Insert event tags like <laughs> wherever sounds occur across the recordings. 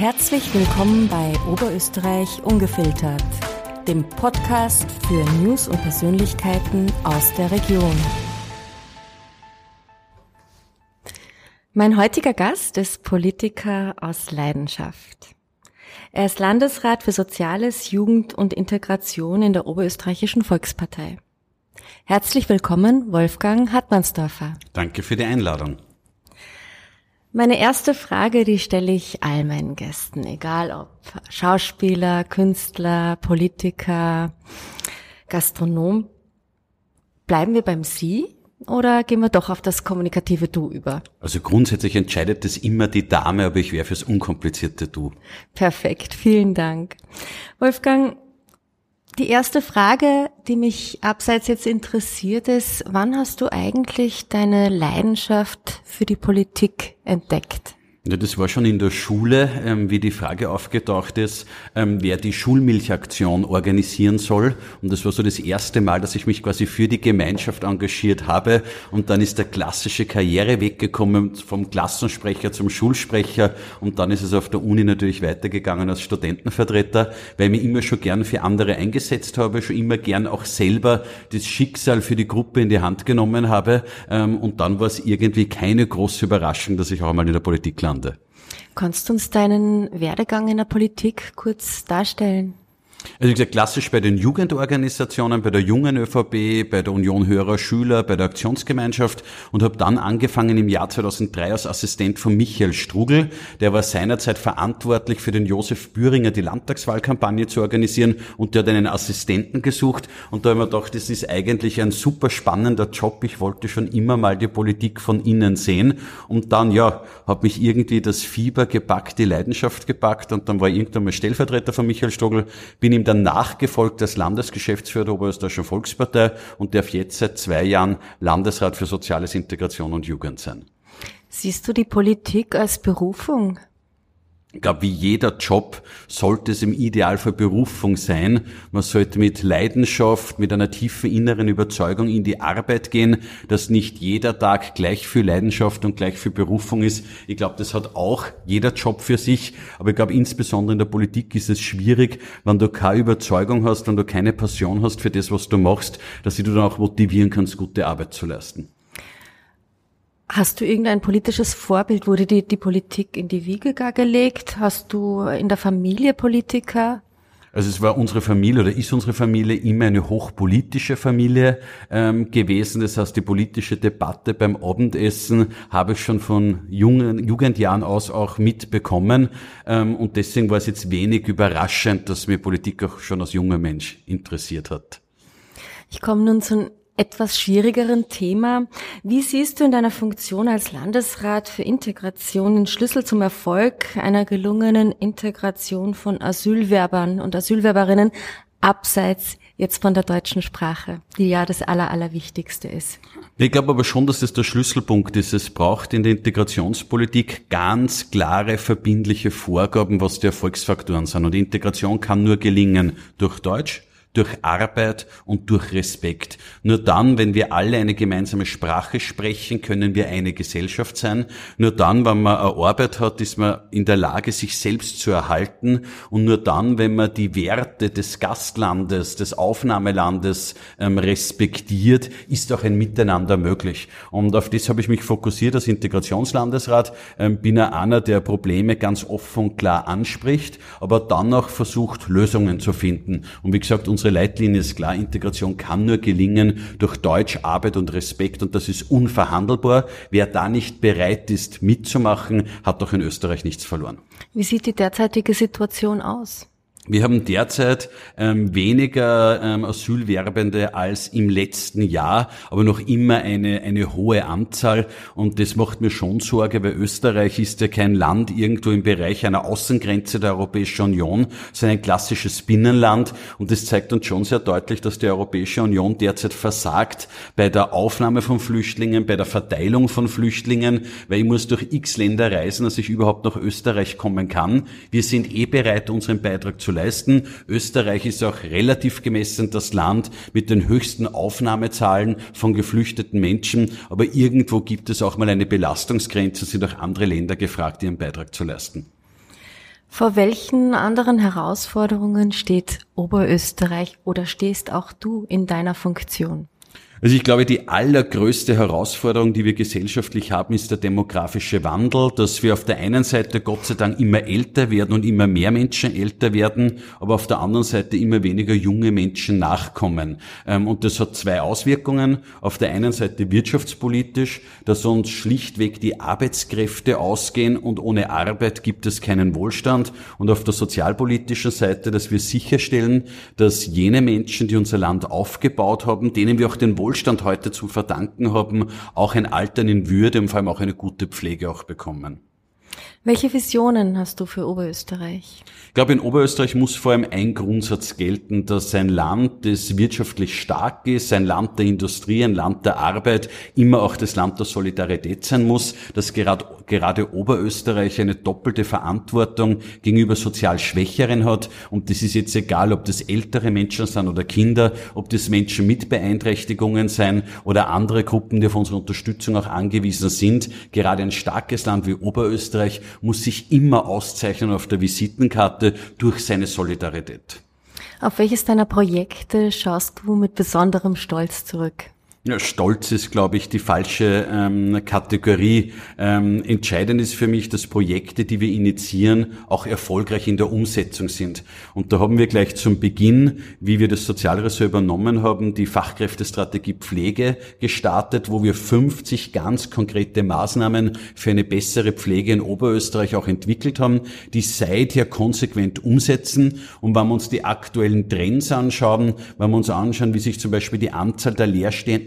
Herzlich willkommen bei Oberösterreich Ungefiltert, dem Podcast für News und Persönlichkeiten aus der Region. Mein heutiger Gast ist Politiker aus Leidenschaft. Er ist Landesrat für Soziales, Jugend und Integration in der Oberösterreichischen Volkspartei. Herzlich willkommen, Wolfgang Hartmannsdorfer. Danke für die Einladung. Meine erste Frage, die stelle ich all meinen Gästen, egal ob Schauspieler, Künstler, Politiker, Gastronom. Bleiben wir beim Sie oder gehen wir doch auf das kommunikative Du über? Also grundsätzlich entscheidet es immer die Dame, aber ich wäre fürs unkomplizierte Du. Perfekt, vielen Dank. Wolfgang, die erste Frage, die mich abseits jetzt interessiert, ist, wann hast du eigentlich deine Leidenschaft für die Politik entdeckt? Ja, das war schon in der Schule, ähm, wie die Frage aufgetaucht ist, ähm, wer die Schulmilchaktion organisieren soll. Und das war so das erste Mal, dass ich mich quasi für die Gemeinschaft engagiert habe. Und dann ist der klassische Karriereweg gekommen, vom Klassensprecher zum Schulsprecher. Und dann ist es auf der Uni natürlich weitergegangen als Studentenvertreter, weil ich mich immer schon gern für andere eingesetzt habe, schon immer gern auch selber das Schicksal für die Gruppe in die Hand genommen habe. Ähm, und dann war es irgendwie keine große Überraschung, dass ich auch mal in der Politik lande. Niederlande. Kannst du uns deinen Werdegang in der Politik kurz darstellen? Also wie gesagt, klassisch bei den Jugendorganisationen, bei der jungen ÖVP, bei der Union Höherer Schüler, bei der Aktionsgemeinschaft und habe dann angefangen im Jahr 2003 als Assistent von Michael Strugel. Der war seinerzeit verantwortlich für den Josef Büringer die Landtagswahlkampagne zu organisieren und der hat einen Assistenten gesucht und da habe ich mir gedacht, das ist eigentlich ein super spannender Job. Ich wollte schon immer mal die Politik von innen sehen und dann, ja, hat mich irgendwie das Fieber gepackt, die Leidenschaft gepackt und dann war ich irgendwann mal Stellvertreter von Michael Strugel, bin ihm dann nachgefolgt als Landesgeschäftsführer der Oberösterreichischen Volkspartei und darf jetzt seit zwei Jahren Landesrat für Soziales, Integration und Jugend sein. Siehst du die Politik als Berufung? Ich glaube, wie jeder Job sollte es im Idealfall Berufung sein. Man sollte mit Leidenschaft, mit einer tiefen inneren Überzeugung in die Arbeit gehen, dass nicht jeder Tag gleich viel Leidenschaft und gleich viel Berufung ist. Ich glaube, das hat auch jeder Job für sich. Aber ich glaube, insbesondere in der Politik ist es schwierig, wenn du keine Überzeugung hast, wenn du keine Passion hast für das, was du machst, dass du dann auch motivieren kannst, gute Arbeit zu leisten. Hast du irgendein politisches Vorbild? Wurde dir die Politik in die Wiege gar gelegt? Hast du in der Familie Politiker? Also es war unsere Familie oder ist unsere Familie immer eine hochpolitische Familie ähm, gewesen. Das heißt, die politische Debatte beim Abendessen habe ich schon von jungen Jugendjahren aus auch mitbekommen. Ähm, und deswegen war es jetzt wenig überraschend, dass mir Politik auch schon als junger Mensch interessiert hat. Ich komme nun zu etwas schwierigeren Thema. Wie siehst du in deiner Funktion als Landesrat für Integration den Schlüssel zum Erfolg einer gelungenen Integration von Asylwerbern und Asylwerberinnen abseits jetzt von der deutschen Sprache, die ja das Aller, Allerwichtigste ist. Ich glaube aber schon, dass das der Schlüsselpunkt ist. Es braucht in der Integrationspolitik ganz klare, verbindliche Vorgaben, was die Erfolgsfaktoren sind. Und Integration kann nur gelingen durch Deutsch, durch Arbeit und durch Respekt. Nur dann, wenn wir alle eine gemeinsame Sprache sprechen, können wir eine Gesellschaft sein. Nur dann, wenn man eine Arbeit hat, ist man in der Lage, sich selbst zu erhalten. Und nur dann, wenn man die Werte des Gastlandes, des Aufnahmelandes ähm, respektiert, ist auch ein Miteinander möglich. Und auf das habe ich mich fokussiert als Integrationslandesrat. Ähm, bin ja einer, der Probleme ganz offen und klar anspricht, aber dann auch versucht, Lösungen zu finden. Und wie gesagt, unsere Leitlinie ist klar, Integration kann nur gelingen durch Deutsch, Arbeit und Respekt und das ist unverhandelbar. Wer da nicht bereit ist mitzumachen, hat doch in Österreich nichts verloren. Wie sieht die derzeitige Situation aus? Wir haben derzeit ähm, weniger ähm, Asylwerbende als im letzten Jahr, aber noch immer eine, eine hohe Anzahl. Und das macht mir schon Sorge, weil Österreich ist ja kein Land irgendwo im Bereich einer Außengrenze der Europäischen Union, sondern ein klassisches Binnenland. Und das zeigt uns schon sehr deutlich, dass die Europäische Union derzeit versagt bei der Aufnahme von Flüchtlingen, bei der Verteilung von Flüchtlingen, weil ich muss durch x Länder reisen, dass ich überhaupt nach Österreich kommen kann. Wir sind eh bereit, unseren Beitrag zu leisten. Österreich ist auch relativ gemessen das Land mit den höchsten Aufnahmezahlen von geflüchteten Menschen. Aber irgendwo gibt es auch mal eine Belastungsgrenze, sind auch andere Länder gefragt, ihren Beitrag zu leisten. Vor welchen anderen Herausforderungen steht Oberösterreich oder stehst auch du in deiner Funktion? Also ich glaube, die allergrößte Herausforderung, die wir gesellschaftlich haben, ist der demografische Wandel, dass wir auf der einen Seite Gott sei Dank immer älter werden und immer mehr Menschen älter werden, aber auf der anderen Seite immer weniger junge Menschen nachkommen. Ähm, und das hat zwei Auswirkungen. Auf der einen Seite wirtschaftspolitisch, dass uns schlichtweg die Arbeitskräfte ausgehen und ohne Arbeit gibt es keinen Wohlstand. Und auf der sozialpolitischen Seite, dass wir sicherstellen, dass jene Menschen, die unser Land aufgebaut haben, denen wir auch den Wohlstand Wohlstand heute zu verdanken haben, auch ein Altern in Würde und vor allem auch eine gute Pflege auch bekommen. Welche Visionen hast du für Oberösterreich? Ich glaube, in Oberösterreich muss vor allem ein Grundsatz gelten, dass ein Land, das wirtschaftlich stark ist, ein Land der Industrie, ein Land der Arbeit, immer auch das Land der Solidarität sein muss, dass gerade, gerade Oberösterreich eine doppelte Verantwortung gegenüber sozial Schwächeren hat. Und das ist jetzt egal, ob das ältere Menschen sind oder Kinder, ob das Menschen mit Beeinträchtigungen sein oder andere Gruppen, die auf unsere Unterstützung auch angewiesen sind. Gerade ein starkes Land wie Oberösterreich muss sich immer auszeichnen auf der Visitenkarte durch seine Solidarität. Auf welches deiner Projekte schaust du mit besonderem Stolz zurück? Ja, Stolz ist, glaube ich, die falsche ähm, Kategorie. Ähm, entscheidend ist für mich, dass Projekte, die wir initiieren, auch erfolgreich in der Umsetzung sind. Und da haben wir gleich zum Beginn, wie wir das Sozialressort übernommen haben, die Fachkräftestrategie Pflege gestartet, wo wir 50 ganz konkrete Maßnahmen für eine bessere Pflege in Oberösterreich auch entwickelt haben, die seither konsequent umsetzen. Und wenn wir uns die aktuellen Trends anschauen, wenn wir uns anschauen, wie sich zum Beispiel die Anzahl der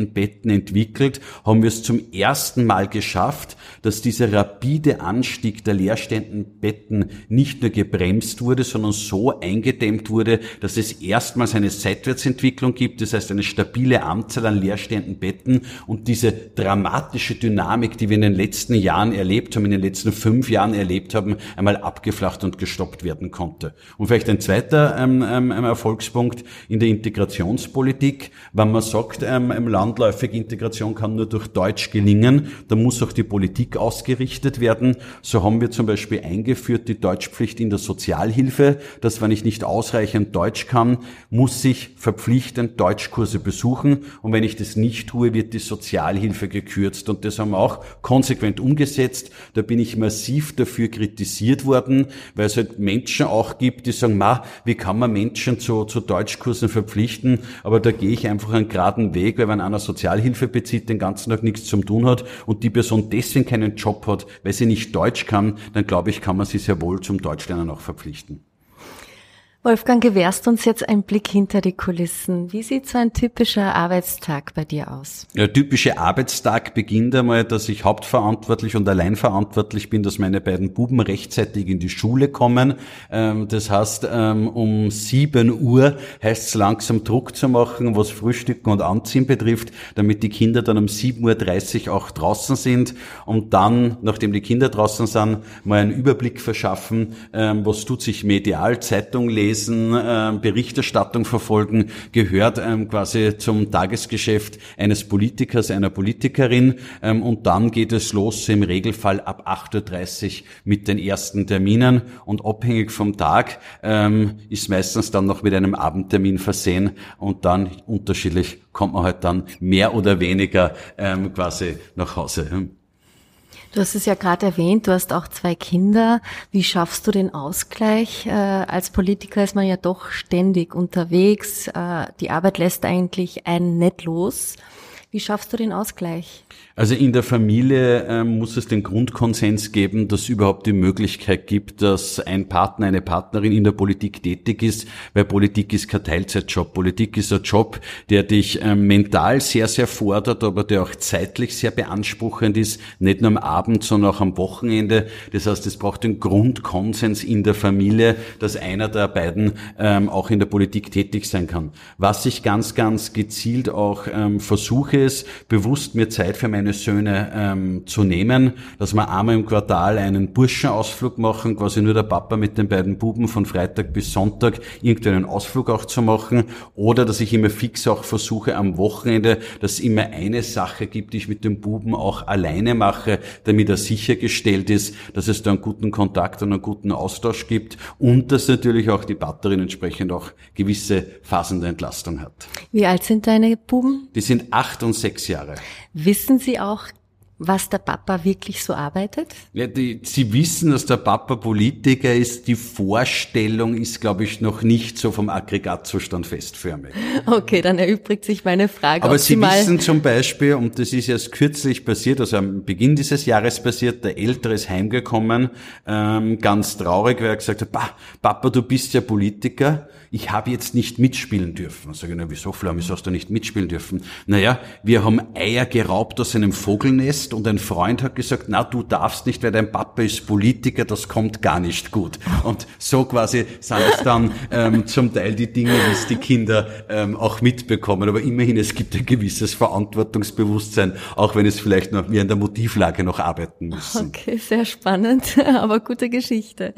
Leerstehenden Betten entwickelt, haben wir es zum ersten Mal geschafft, dass dieser rapide Anstieg der leerstehenden Betten nicht nur gebremst wurde, sondern so eingedämmt wurde, dass es erstmals eine Seitwärtsentwicklung gibt, das heißt eine stabile Anzahl an leerstehenden Betten und diese dramatische Dynamik, die wir in den letzten Jahren erlebt haben, in den letzten fünf Jahren erlebt haben, einmal abgeflacht und gestoppt werden konnte. Und vielleicht ein zweiter ähm, ähm, Erfolgspunkt in der Integrationspolitik, wenn man sagt, ähm, im Land landläufige Integration kann nur durch Deutsch gelingen. Da muss auch die Politik ausgerichtet werden. So haben wir zum Beispiel eingeführt die Deutschpflicht in der Sozialhilfe, dass wenn ich nicht ausreichend Deutsch kann, muss ich verpflichtend Deutschkurse besuchen. Und wenn ich das nicht tue, wird die Sozialhilfe gekürzt. Und das haben wir auch konsequent umgesetzt. Da bin ich massiv dafür kritisiert worden, weil es halt Menschen auch gibt, die sagen, ma, wie kann man Menschen zu, zu Deutschkursen verpflichten? Aber da gehe ich einfach einen geraden Weg, weil wenn einer Sozialhilfe bezieht, den ganzen Tag nichts zum tun hat und die Person deswegen keinen Job hat, weil sie nicht Deutsch kann, dann glaube ich, kann man sie sehr wohl zum Deutschlernen auch verpflichten. Wolfgang, gewährst uns jetzt einen Blick hinter die Kulissen. Wie sieht so ein typischer Arbeitstag bei dir aus? Der typische Arbeitstag beginnt einmal, dass ich hauptverantwortlich und allein verantwortlich bin, dass meine beiden Buben rechtzeitig in die Schule kommen. Ähm, das heißt, ähm, um sieben Uhr heißt es langsam Druck zu machen, was Frühstücken und Anziehen betrifft, damit die Kinder dann um 7.30 Uhr auch draußen sind und dann, nachdem die Kinder draußen sind, mal einen Überblick verschaffen, ähm, was tut sich medial, Zeitung lesen, lesen, äh, Berichterstattung verfolgen, gehört ähm, quasi zum Tagesgeschäft eines Politikers, einer Politikerin. Ähm, und dann geht es los, im Regelfall ab 8.30 Uhr mit den ersten Terminen. Und abhängig vom Tag ähm, ist meistens dann noch mit einem Abendtermin versehen und dann unterschiedlich kommt man halt dann mehr oder weniger ähm, quasi nach Hause. Du hast es ja gerade erwähnt, du hast auch zwei Kinder. Wie schaffst du den Ausgleich? Äh, als Politiker ist man ja doch ständig unterwegs. Äh, die Arbeit lässt eigentlich einen nicht los. Wie schaffst du den Ausgleich? Also in der Familie äh, muss es den Grundkonsens geben, dass überhaupt die Möglichkeit gibt, dass ein Partner, eine Partnerin in der Politik tätig ist, weil Politik ist kein Teilzeitjob. Politik ist ein Job, der dich äh, mental sehr, sehr fordert, aber der auch zeitlich sehr beanspruchend ist, nicht nur am Abend, sondern auch am Wochenende. Das heißt, es braucht den Grundkonsens in der Familie, dass einer der beiden ähm, auch in der Politik tätig sein kann. Was ich ganz, ganz gezielt auch ähm, versuche, es, bewusst mir Zeit für meine Söhne ähm, zu nehmen, dass wir einmal im Quartal einen Burschenausflug machen, quasi nur der Papa mit den beiden Buben von Freitag bis Sonntag irgendeinen Ausflug auch zu machen oder dass ich immer fix auch versuche am Wochenende, dass es immer eine Sache gibt, die ich mit dem Buben auch alleine mache, damit er sichergestellt ist, dass es da einen guten Kontakt und einen guten Austausch gibt und dass natürlich auch die Batterin entsprechend auch gewisse Phasen der Entlastung hat. Wie alt sind deine Buben? Die sind acht und sechs Jahre. Wissen Sie auch was der Papa wirklich so arbeitet? Ja, die, Sie wissen, dass der Papa Politiker ist. Die Vorstellung ist, glaube ich, noch nicht so vom Aggregatzustand festförmig. Okay, dann erübrigt sich meine Frage. Aber Sie, Sie wissen zum Beispiel, und das ist erst kürzlich passiert, also am Beginn dieses Jahres passiert, der Ältere ist heimgekommen, ähm, ganz traurig, weil er gesagt hat, Papa, du bist ja Politiker ich habe jetzt nicht mitspielen dürfen. Sag ich, na, wieso, Flam, wieso hast du nicht mitspielen dürfen? Naja, wir haben Eier geraubt aus einem Vogelnest und ein Freund hat gesagt, na, du darfst nicht, weil dein Papa ist Politiker, das kommt gar nicht gut. Und so quasi sind es dann ähm, zum Teil die Dinge, es die Kinder ähm, auch mitbekommen. Aber immerhin, es gibt ein gewisses Verantwortungsbewusstsein, auch wenn es vielleicht noch wir an der Motivlage noch arbeiten müssen. Okay, sehr spannend, <laughs> aber gute Geschichte.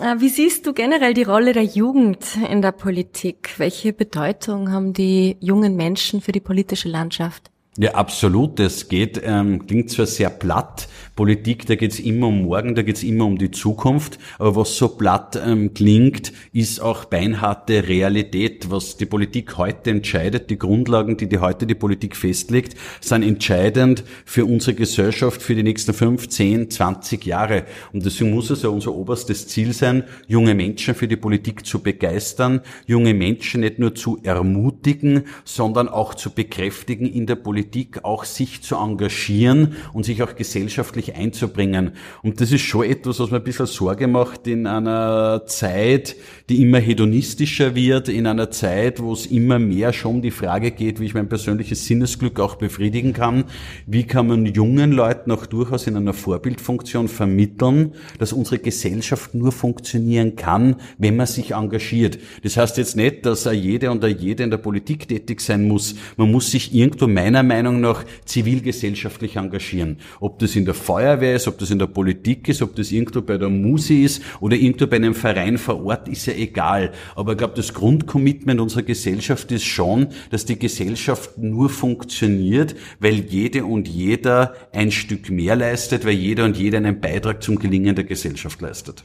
Äh, wie siehst du generell die Rolle der Jugend in der Politik? Welche Bedeutung haben die jungen Menschen für die politische Landschaft? Ja, absolut. Es geht, ähm, klingt zwar sehr platt, Politik, da geht's immer um morgen, da geht's immer um die Zukunft, aber was so platt ähm, klingt, ist auch beinharte Realität. Was die Politik heute entscheidet, die Grundlagen, die, die heute die Politik festlegt, sind entscheidend für unsere Gesellschaft für die nächsten fünf, zehn, zwanzig Jahre. Und deswegen muss es ja unser oberstes Ziel sein, junge Menschen für die Politik zu begeistern, junge Menschen nicht nur zu ermutigen, sondern auch zu bekräftigen in der Politik, Politik auch sich zu engagieren und sich auch gesellschaftlich einzubringen. Und das ist schon etwas, was mir ein bisschen Sorge macht in einer Zeit, die immer hedonistischer wird, in einer Zeit, wo es immer mehr schon die Frage geht, wie ich mein persönliches Sinnesglück auch befriedigen kann. Wie kann man jungen Leuten auch durchaus in einer Vorbildfunktion vermitteln, dass unsere Gesellschaft nur funktionieren kann, wenn man sich engagiert. Das heißt jetzt nicht, dass jede und jede in der Politik tätig sein muss. Man muss sich irgendwo meiner Meinung Meinung nach zivilgesellschaftlich engagieren. Ob das in der Feuerwehr ist, ob das in der Politik ist, ob das irgendwo bei der Musi ist oder irgendwo bei einem Verein vor Ort, ist ja egal. Aber ich glaube, das Grundcommitment unserer Gesellschaft ist schon, dass die Gesellschaft nur funktioniert, weil jede und jeder ein Stück mehr leistet, weil jeder und jeder einen Beitrag zum Gelingen der Gesellschaft leistet.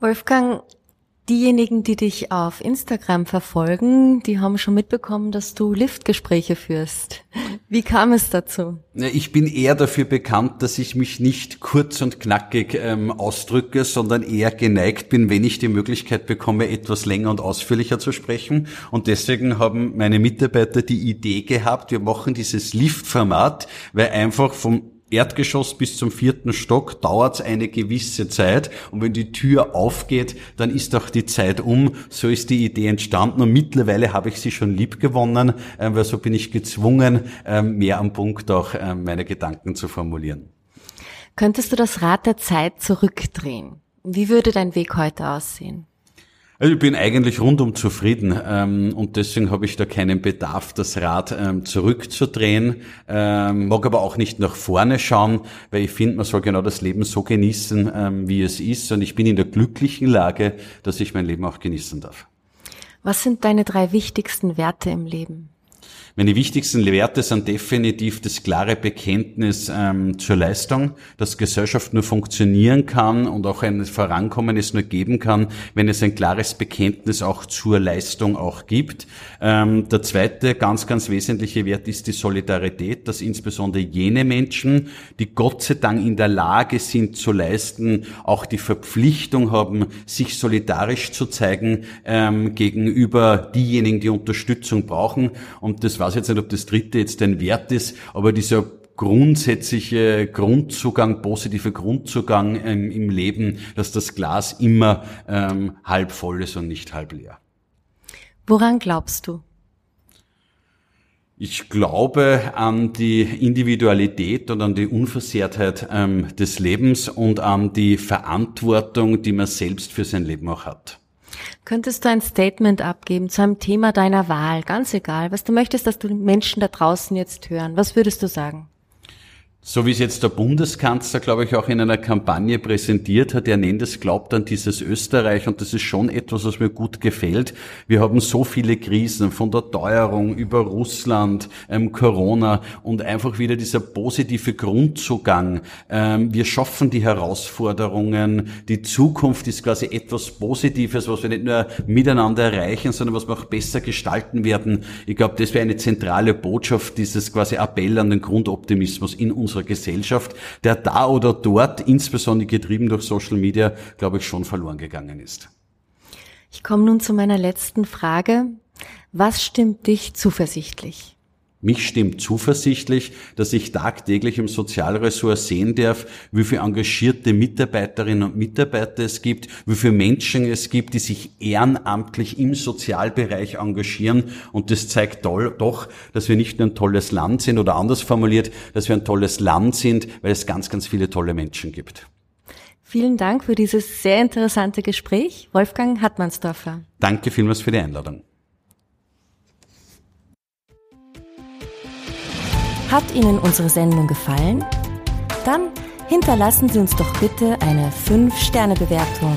Wolfgang, Diejenigen, die dich auf Instagram verfolgen, die haben schon mitbekommen, dass du Liftgespräche führst. Wie kam es dazu? Ich bin eher dafür bekannt, dass ich mich nicht kurz und knackig ähm, ausdrücke, sondern eher geneigt bin, wenn ich die Möglichkeit bekomme, etwas länger und ausführlicher zu sprechen. Und deswegen haben meine Mitarbeiter die Idee gehabt, wir machen dieses Lift-Format, weil einfach vom Erdgeschoss bis zum vierten Stock dauert es eine gewisse Zeit und wenn die Tür aufgeht, dann ist auch die Zeit um. So ist die Idee entstanden und mittlerweile habe ich sie schon lieb gewonnen, äh, weil so bin ich gezwungen, äh, mehr am Punkt auch äh, meine Gedanken zu formulieren. Könntest du das Rad der Zeit zurückdrehen? Wie würde dein Weg heute aussehen? Also ich bin eigentlich rundum zufrieden ähm, und deswegen habe ich da keinen Bedarf, das Rad ähm, zurückzudrehen. Ähm, mag aber auch nicht nach vorne schauen, weil ich finde, man soll genau das Leben so genießen, ähm, wie es ist. Und ich bin in der glücklichen Lage, dass ich mein Leben auch genießen darf. Was sind deine drei wichtigsten Werte im Leben? Meine wichtigsten Werte sind definitiv das klare Bekenntnis ähm, zur Leistung, dass Gesellschaft nur funktionieren kann und auch ein Vorankommen es nur geben kann, wenn es ein klares Bekenntnis auch zur Leistung auch gibt. Ähm, der zweite ganz, ganz wesentliche Wert ist die Solidarität, dass insbesondere jene Menschen, die Gott sei Dank in der Lage sind zu leisten, auch die Verpflichtung haben, sich solidarisch zu zeigen ähm, gegenüber diejenigen, die Unterstützung brauchen. Und das weiß jetzt nicht, ob das dritte jetzt ein Wert ist, aber dieser grundsätzliche Grundzugang, positive Grundzugang ähm, im Leben, dass das Glas immer ähm, halb voll ist und nicht halb leer. Woran glaubst du? Ich glaube an die Individualität und an die Unversehrtheit ähm, des Lebens und an die Verantwortung, die man selbst für sein Leben auch hat. Könntest du ein Statement abgeben zu einem Thema deiner Wahl, ganz egal, was du möchtest, dass du Menschen da draußen jetzt hören? Was würdest du sagen? So wie es jetzt der Bundeskanzler, glaube ich, auch in einer Kampagne präsentiert hat, er nennt es Glaubt an dieses Österreich und das ist schon etwas, was mir gut gefällt. Wir haben so viele Krisen, von der Teuerung über Russland, ähm, Corona und einfach wieder dieser positive Grundzugang. Ähm, wir schaffen die Herausforderungen, die Zukunft ist quasi etwas Positives, was wir nicht nur miteinander erreichen, sondern was wir auch besser gestalten werden. Ich glaube, das wäre eine zentrale Botschaft, dieses quasi Appell an den Grundoptimismus in uns unserer Gesellschaft, der da oder dort, insbesondere getrieben durch Social Media, glaube ich, schon verloren gegangen ist. Ich komme nun zu meiner letzten Frage. Was stimmt dich zuversichtlich? Mich stimmt zuversichtlich, dass ich tagtäglich im Sozialressort sehen darf, wie viele engagierte Mitarbeiterinnen und Mitarbeiter es gibt, wie viele Menschen es gibt, die sich ehrenamtlich im Sozialbereich engagieren. Und das zeigt doch, dass wir nicht nur ein tolles Land sind oder anders formuliert, dass wir ein tolles Land sind, weil es ganz, ganz viele tolle Menschen gibt. Vielen Dank für dieses sehr interessante Gespräch, Wolfgang Hartmannsdorfer. Danke vielmals für die Einladung. Hat Ihnen unsere Sendung gefallen? Dann hinterlassen Sie uns doch bitte eine 5-Sterne-Bewertung.